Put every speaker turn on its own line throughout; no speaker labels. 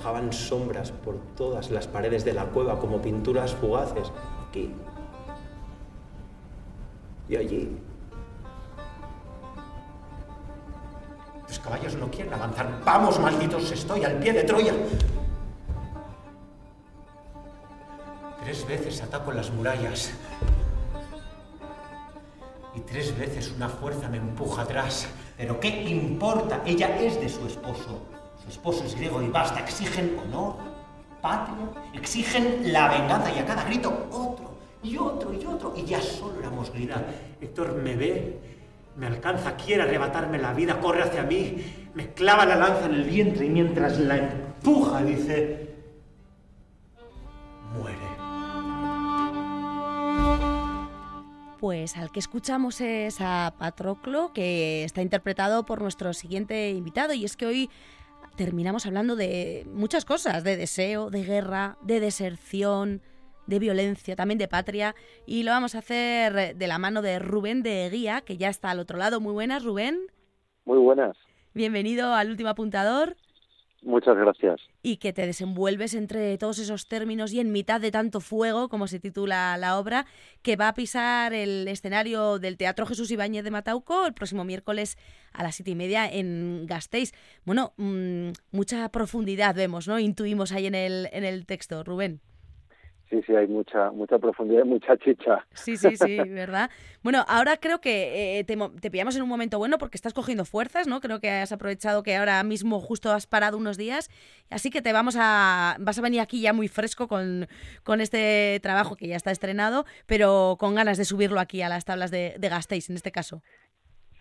arrojaban sombras por todas las paredes de la cueva como pinturas fugaces. Aquí. Y allí.
Los caballos no quieren avanzar. Vamos, malditos, estoy al pie de Troya. Tres veces ataco las murallas. Y tres veces una fuerza me empuja atrás. Pero ¿qué importa? Ella es de su esposo. Su esposo es griego y basta. Exigen honor, patria, exigen la venganza y a cada grito otro y otro y otro. Y ya solo éramos gritar. Héctor me ve, me alcanza, quiere arrebatarme la vida, corre hacia mí, me clava la lanza en el vientre y mientras la empuja dice, muere.
Pues al que escuchamos es a Patroclo, que está interpretado por nuestro siguiente invitado. Y es que hoy terminamos hablando de muchas cosas, de deseo, de guerra, de deserción, de violencia, también de patria. Y lo vamos a hacer de la mano de Rubén de Guía, que ya está al otro lado. Muy buenas, Rubén.
Muy buenas.
Bienvenido al último apuntador.
Muchas gracias.
Y que te desenvuelves entre todos esos términos y en mitad de tanto fuego, como se titula la obra, que va a pisar el escenario del Teatro Jesús Ibáñez de Matauco el próximo miércoles a las siete y media en Gasteiz. Bueno, mmm, mucha profundidad vemos, ¿no? Intuimos ahí en el, en el texto, Rubén.
Sí, sí, hay mucha, mucha profundidad, mucha chicha.
Sí, sí, sí, ¿verdad? Bueno, ahora creo que eh, te, te, pillamos en un momento bueno porque estás cogiendo fuerzas, ¿no? Creo que has aprovechado que ahora mismo justo has parado unos días, así que te vamos a, vas a venir aquí ya muy fresco con, con este trabajo que ya está estrenado, pero con ganas de subirlo aquí a las tablas de, de Gasteiz, en este caso.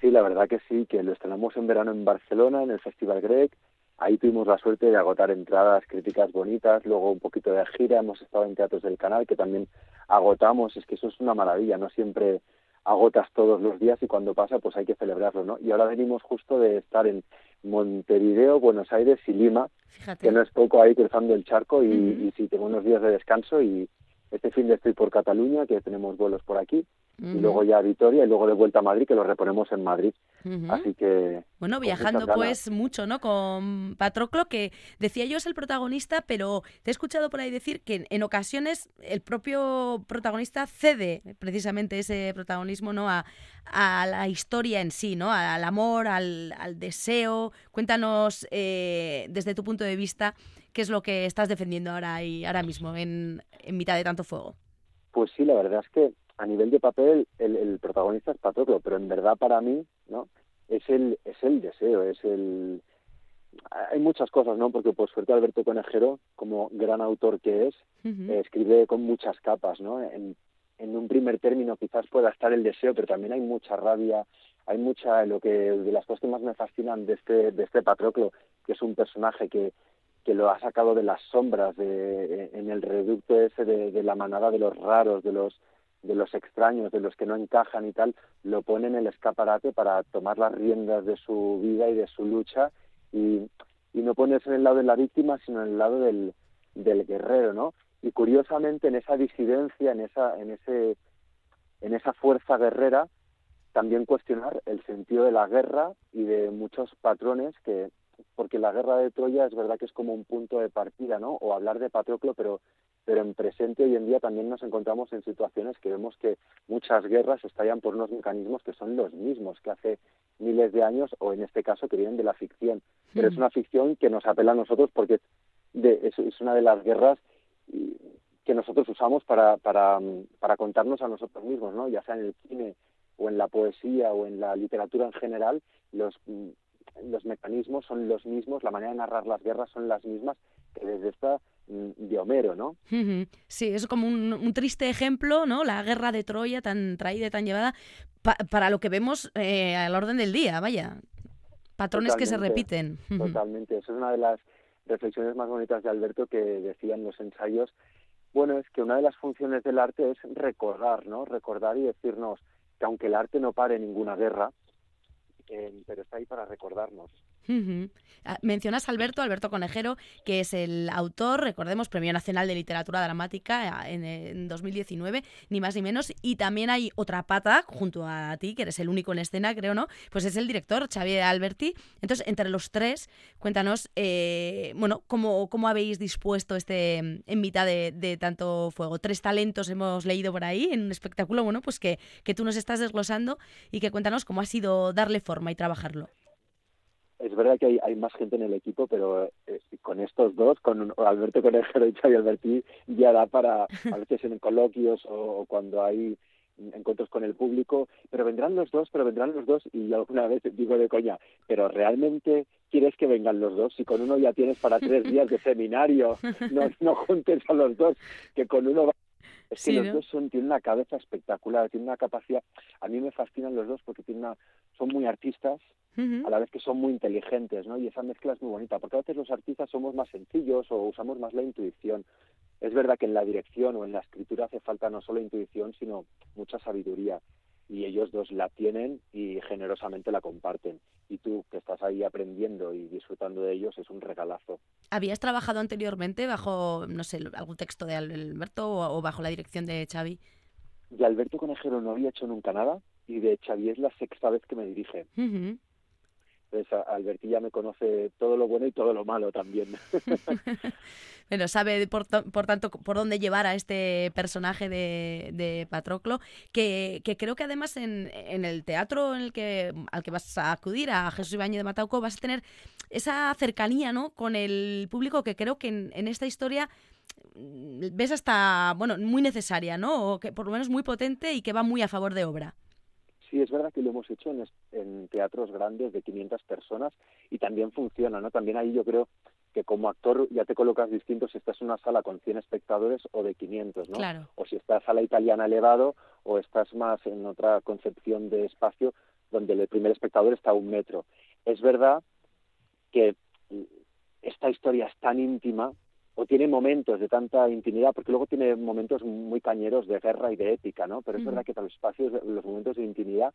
Sí, la verdad que sí, que lo estrenamos en verano en Barcelona, en el Festival Grec, Ahí tuvimos la suerte de agotar entradas, críticas bonitas, luego un poquito de gira, hemos estado en teatros del canal que también agotamos, es que eso es una maravilla, no siempre agotas todos los días y cuando pasa pues hay que celebrarlo, ¿no? Y ahora venimos justo de estar en Montevideo, Buenos Aires y Lima,
Fíjate.
que no es poco ahí cruzando el charco y, uh -huh. y sí, tengo unos días de descanso y este fin de estoy por Cataluña, que tenemos vuelos por aquí, uh -huh. y luego ya a Vitoria y luego de vuelta a Madrid, que lo reponemos en Madrid. Uh -huh. Así que...
Bueno, viajando pues mucho, ¿no? Con Patroclo, que decía yo es el protagonista, pero te he escuchado por ahí decir que en ocasiones el propio protagonista cede precisamente ese protagonismo, ¿no? A, a la historia en sí, ¿no? Al amor, al, al deseo. Cuéntanos eh, desde tu punto de vista qué es lo que estás defendiendo ahora y ahora mismo en, en mitad de tanto fuego.
Pues sí, la verdad es que a nivel de papel el, el protagonista es Patroclo, pero en verdad para mí, ¿no? Es el, es el deseo, es el... Hay muchas cosas, ¿no? Porque por suerte Alberto Conejero, como gran autor que es, uh -huh. eh, escribe con muchas capas, ¿no? En, en un primer término quizás pueda estar el deseo, pero también hay mucha rabia, hay mucha, lo que, de las cosas que más me fascinan de este, de este Patroclo, que es un personaje que, que lo ha sacado de las sombras, de, en el reducto ese de, de la manada de los raros, de los de los extraños, de los que no encajan y tal, lo pone en el escaparate para tomar las riendas de su vida y de su lucha y, y no ponerse en el lado de la víctima, sino en el lado del, del guerrero, ¿no? Y curiosamente en esa disidencia, en esa, en ese, en esa fuerza guerrera, también cuestionar el sentido de la guerra y de muchos patrones que, porque la guerra de Troya es verdad que es como un punto de partida, ¿no? O hablar de Patroclo, pero pero en presente hoy en día también nos encontramos en situaciones que vemos que muchas guerras estallan por unos mecanismos que son los mismos que hace miles de años o en este caso que vienen de la ficción. Pero es una ficción que nos apela a nosotros porque de, es, es, una de las guerras que nosotros usamos para, para, para contarnos a nosotros mismos, ¿no? ya sea en el cine o en la poesía o en la literatura en general, los los mecanismos son los mismos, la manera de narrar las guerras son las mismas que desde esta de Homero, ¿no?
Sí, es como un, un, triste ejemplo, ¿no? La guerra de Troya tan traída y tan llevada pa para lo que vemos eh, al orden del día, vaya. Patrones
totalmente,
que se repiten.
Totalmente, eso es una de las reflexiones más bonitas de Alberto que decían los ensayos. Bueno, es que una de las funciones del arte es recordar, ¿no? Recordar y decirnos que aunque el arte no pare ninguna guerra, eh, pero está ahí para recordarnos.
Ah, mencionas a Alberto, Alberto Conejero, que es el autor, recordemos, Premio Nacional de Literatura Dramática ah, en, 2019, ni más ni menos. Y también hay otra pata junto a ti, que eres el único en escena, creo, ¿no? Pues es el director, Xavier Alberti. Entonces, entre los tres, cuéntanos, eh, bueno, cómo, cómo habéis dispuesto este en mitad de, tanto fuego. Tres talentos hemos leído por ahí en un espectáculo, bueno, pues que, que tú nos estás desglosando y que cuéntanos cómo ha sido darle forma y trabajarlo
verdad que hay, hay, más gente en el equipo, pero eh, con estos dos, con Alberto Conejero y Xavi Alberti, ya da para, a veces en coloquios o, cuando hay encuentros con el público, pero vendrán los dos, pero vendrán los dos, y yo alguna vez digo de coña, pero realmente quieres que vengan los dos, si con uno ya tienes para tres días de seminario, no, no juntes a los dos, que con uno va es que los dos son, tienen una cabeza espectacular, tienen una capacidad. A mí me fascinan los dos porque tienen una, son muy artistas, a la vez que son muy inteligentes, ¿no? Y esa mezcla es muy bonita, porque a veces los artistas somos más sencillos o usamos más la intuición. Es verdad que en la dirección o en la escritura hace falta no solo intuición, sino mucha sabiduría y ellos dos la tienen y generosamente la comparten. Y tú que estás ahí aprendiendo y disfrutando de ellos es un regalazo.
¿Habías trabajado anteriormente bajo, no sé, algún texto de Alberto o, bajo la dirección de Xavi?
De Alberto Conejero no había hecho nunca nada y de Xavi es la sexta vez que me dirige. Entonces, Alberti ya me conoce todo lo bueno y todo lo malo también.
bueno, sabe por, por, tanto por dónde llevar a este personaje de, de Patroclo, que, que, creo que además en, en, el teatro en el que, al que vas a acudir, a Jesús Ibañez de Matauco, vas a tener esa cercanía ¿no? con el público que creo que en, en esta historia mm, ves hasta, bueno, muy necesaria, ¿no? O que por lo menos muy potente y que va muy a favor de obra.
Sí, es verdad que lo hemos hecho en, teatros grandes de 500 personas y también funciona, ¿no? También ahí yo creo que como actor ya te colocas distinto si estás en una sala con 100 espectadores o de 500, ¿no?
Claro.
O si estás a la italiana elevado o estás más en otra concepción de espacio donde el primer espectador está a un metro. Es verdad que esta historia es tan íntima o tiene momentos de tanta intimidad, porque luego tiene momentos muy cañeros de guerra y de épica, ¿no? Pero es verdad que para los espacios, los momentos de intimidad,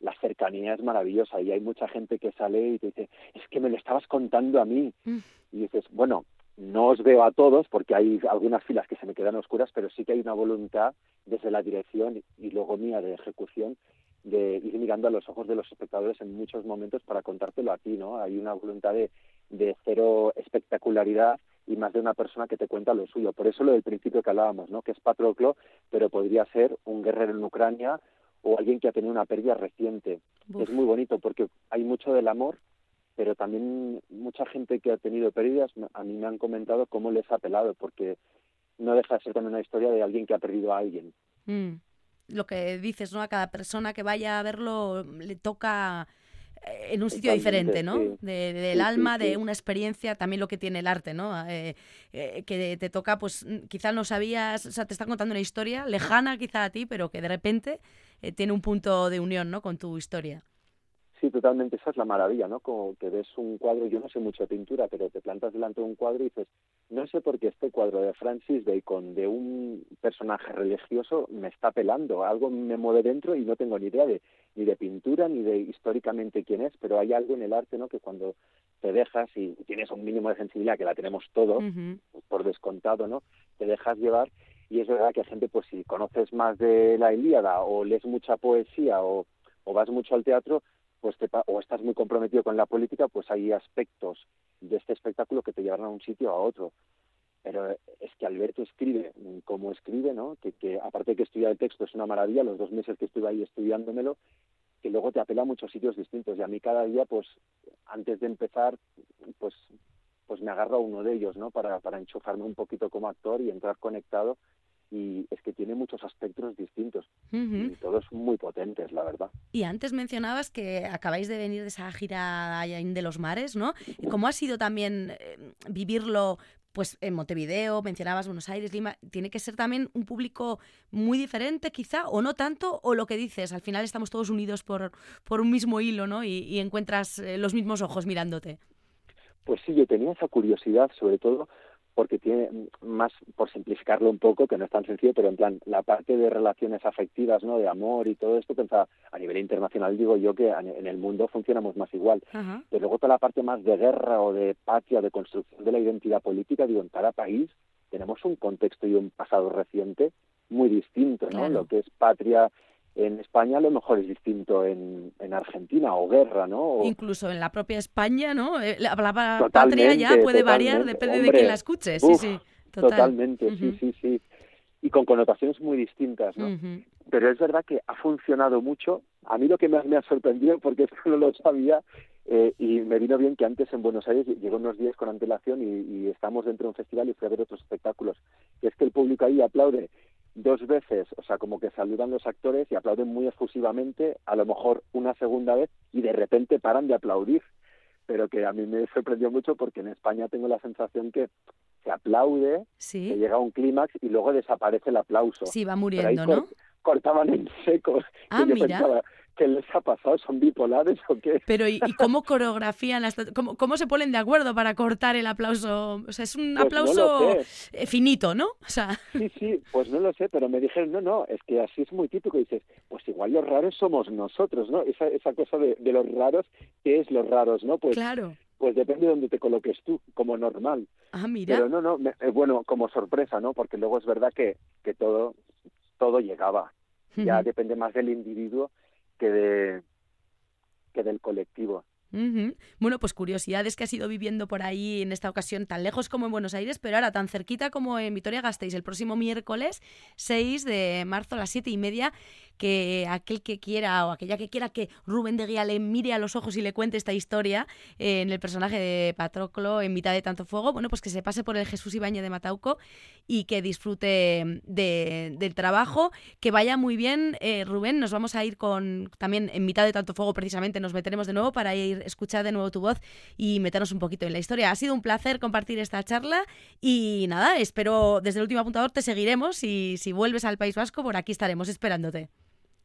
la cercanía es maravillosa y hay mucha gente que sale y te dice, es que me lo estabas contando a mí. Mm. Y dices, bueno, no os veo a todos porque hay algunas filas que se me quedan oscuras, pero sí que hay una voluntad desde la dirección y luego mía de ejecución de ir mirando a los ojos de los espectadores en muchos momentos para contártelo a ti, ¿no? Hay una voluntad de, de cero espectacularidad y más de una persona que te cuenta lo suyo. Por eso lo del principio que hablábamos, ¿no? que es Patroclo, pero podría ser un guerrero en Ucrania o alguien que ha tenido una pérdida reciente. Es muy bonito porque hay mucho del amor, pero también mucha gente que ha tenido pérdidas, a mí me han comentado cómo les ha pelado, porque no deja de ser también una historia de alguien que ha perdido a alguien.
Mm. Lo que dices, ¿no? A cada persona que vaya a verlo le toca en un sitio diferente, ¿no? del alma, de una experiencia, también lo que tiene el arte, ¿no? Eh, eh, que te toca, pues quizá no sabías, o sea, te están contando una historia lejana quizá a ti, pero que de repente eh, tiene un punto de unión, ¿no? Con tu historia.
Sí, totalmente, esa es la maravilla, ¿no? Como que ves un cuadro, yo no sé mucho de pintura, pero te plantas delante de un cuadro y dices, no sé por qué este cuadro de Francis Bacon, de un personaje religioso, me está pelando, algo me mueve dentro y no tengo ni idea de ni de pintura ni de históricamente quién es, pero hay algo en el arte, ¿no? Que cuando te dejas y tienes un mínimo de sensibilidad, que la tenemos todos, por descontado, ¿no? Te dejas llevar y es verdad que hay gente, pues si conoces más de la Ilíada o lees mucha poesía o, o vas mucho al teatro, pues o estás muy comprometido con la política, pues hay aspectos de este espectáculo que te llevan a un sitio a otro. Pero es que Alberto escribe como escribe, ¿no? Que, que aparte de que estudiar el texto es una maravilla, los dos meses que estuve ahí estudiándomelo, que luego te apela a muchos sitios distintos. Y a mí cada día, pues, antes de empezar, pues, pues me agarro a uno de ellos, ¿no? Para, para enchufarme un poquito como actor y entrar conectado y es que tiene muchos aspectos distintos y todos muy potentes, la verdad.
Y antes mencionabas que acabáis de venir de esa gira de los mares, ¿no? ¿Cómo ha sido también eh, vivirlo pues en Montevideo, mencionabas Buenos Aires, Lima, tiene que ser también un público muy diferente quizá, o no tanto, o lo que dices, al final estamos todos unidos por, por un mismo hilo, ¿no? Y, encuentras eh, los mismos ojos mirándote.
Pues sí, yo tenía esa curiosidad, sobre todo porque tiene más, por simplificarlo un poco, que no es tan sencillo, pero en plan, la parte de relaciones afectivas, ¿no? De amor y todo esto, pensaba, a nivel internacional digo yo que en el mundo funcionamos más igual. Pero luego toda la parte más de guerra o de patria, de construcción de la identidad política, digo, en cada país tenemos un contexto y un pasado reciente muy distinto, ¿no? Lo que es patria en España a lo mejor es distinto en, en Argentina o guerra, ¿no?
Incluso en la propia España, ¿no? Eh, la palabra patria ya puede variar, depende de quién la escuche. Sí, sí,
totalmente, sí, sí, sí. Y con connotaciones muy distintas, ¿no? Pero es verdad que ha funcionado mucho. A mí lo que más me ha sorprendido, porque esto no lo sabía, eh, y me vino bien que antes en Buenos Aires llegó unos días con antelación y, y estamos dentro de un festival y fui a ver otros espectáculos. Y es que el público ahí aplaude dos veces, o sea, como que saludan los actores y aplauden muy efusivamente, a lo mejor una segunda vez y de repente paran de aplaudir. Pero que a mí me sorprendió mucho porque en España tengo la sensación que se aplaude,
¿Sí?
que llega a un clímax y luego desaparece el aplauso.
Sí, va muriendo, ¿no?
Cortaban en seco.
Ah, mira.
¿Qué les ha pasado? ¿Son bipolares o qué?
Pero ¿y, cómo coreografían las cómo, cómo se ponen de acuerdo para cortar el aplauso? O sea, es un
Pues
aplauso eh, finito, ¿no? O sea...
Sí, sí, pues no lo sé, pero me dijeron, no, no, es que así es muy típico. Y dices, pues igual los raros somos nosotros, ¿no? Esa, esa cosa de, de los raros, ¿qué es los raros, no? Pues,
claro.
pues depende de donde te coloques tú, como normal.
Ah, mira.
Pero no, no, me- eh, bueno, como sorpresa, ¿no? Porque luego es verdad que, que todo, todo llegaba. Ya depende más del individuo que de que del colectivo.
Bueno, pues curiosidades que has ido viviendo por ahí en esta ocasión tan lejos como en Buenos Aires, pero ahora tan cerquita como en Vitoria-Gasteiz el próximo miércoles 6 de marzo a las siete y media, que aquel que quiera o aquella que quiera que Rubén de Guía le mire a los ojos y le cuente esta historia eh, en el personaje de Patroclo en mitad de tanto fuego, bueno, pues que se pase por el Jesús Ibañez de Matauco y que disfrute de- del trabajo, que vaya muy bien, eh, Rubén, nos vamos a ir con también en mitad de tanto fuego precisamente, nos meteremos de nuevo para ir escuchar de nuevo tu voz y meternos un poquito en la historia. Ha sido un placer compartir esta charla y nada, espero desde el último apuntador te seguiremos y si vuelves al País Vasco por aquí estaremos esperándote.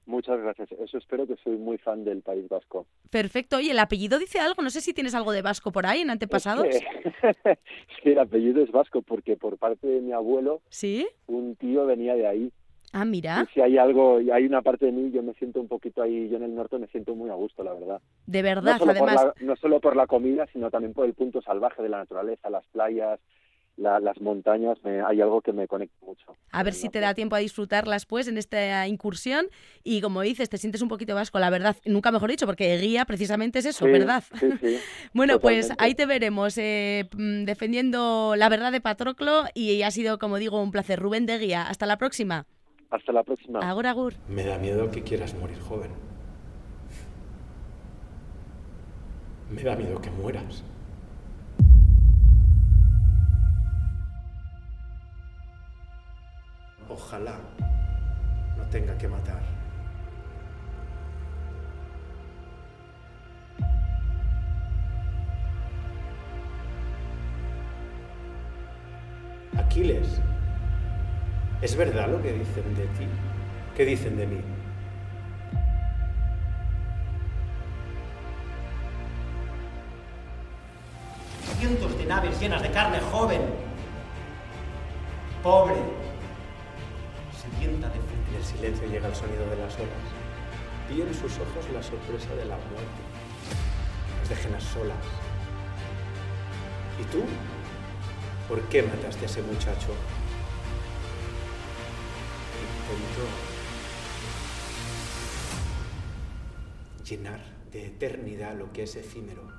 Muchas gracias. Eso espero que soy muy fan del País Vasco.
Perfecto. Oye, el apellido dice algo. No sé si tienes algo de vasco por ahí en antepasados.
Es que, sí, el apellido es vasco porque por parte de mi abuelo
¿Sí?
un tío venía de ahí.
Ah, mira.
Y si hay algo, y hay una parte de mí, yo me siento un poquito ahí, yo en el norte me siento muy a gusto, la verdad.
De
No
verdad,
por
además.
la, no solo por la comida, sino también por el punto salvaje de la naturaleza, las playas, la- las montañas, me- hay algo que me conecta mucho.
A ver si te da tiempo a disfrutarlas pues en esta incursión y como dices, te sientes un poquito vasco, la verdad, nunca mejor dicho, porque guía precisamente es eso,
Sí,
¿verdad?
Sí, sí.
Bueno, pues ahí te veremos eh, mm, defendiendo la verdad de Patroclo y ha sido, como digo, un placer. Rubén de Guía, hasta la próxima.
Hasta la próxima.
Agur, agur.
Me da miedo que quieras morir joven. Me da miedo que mueras. Ojalá no tenga que matar. Aquiles, ¿es verdad lo que dicen de ti? ¿Qué dicen de mí?
Cientos de naves llenas de carne joven. Pobre.
En el silencio llega el sonido de las olas. Vi en sus ojos la sorpresa de la muerte. Las dejen a solas. ¿Y tú? ¿Por qué mataste a ese muchacho? Intentó llenar de eternidad lo que es efímero.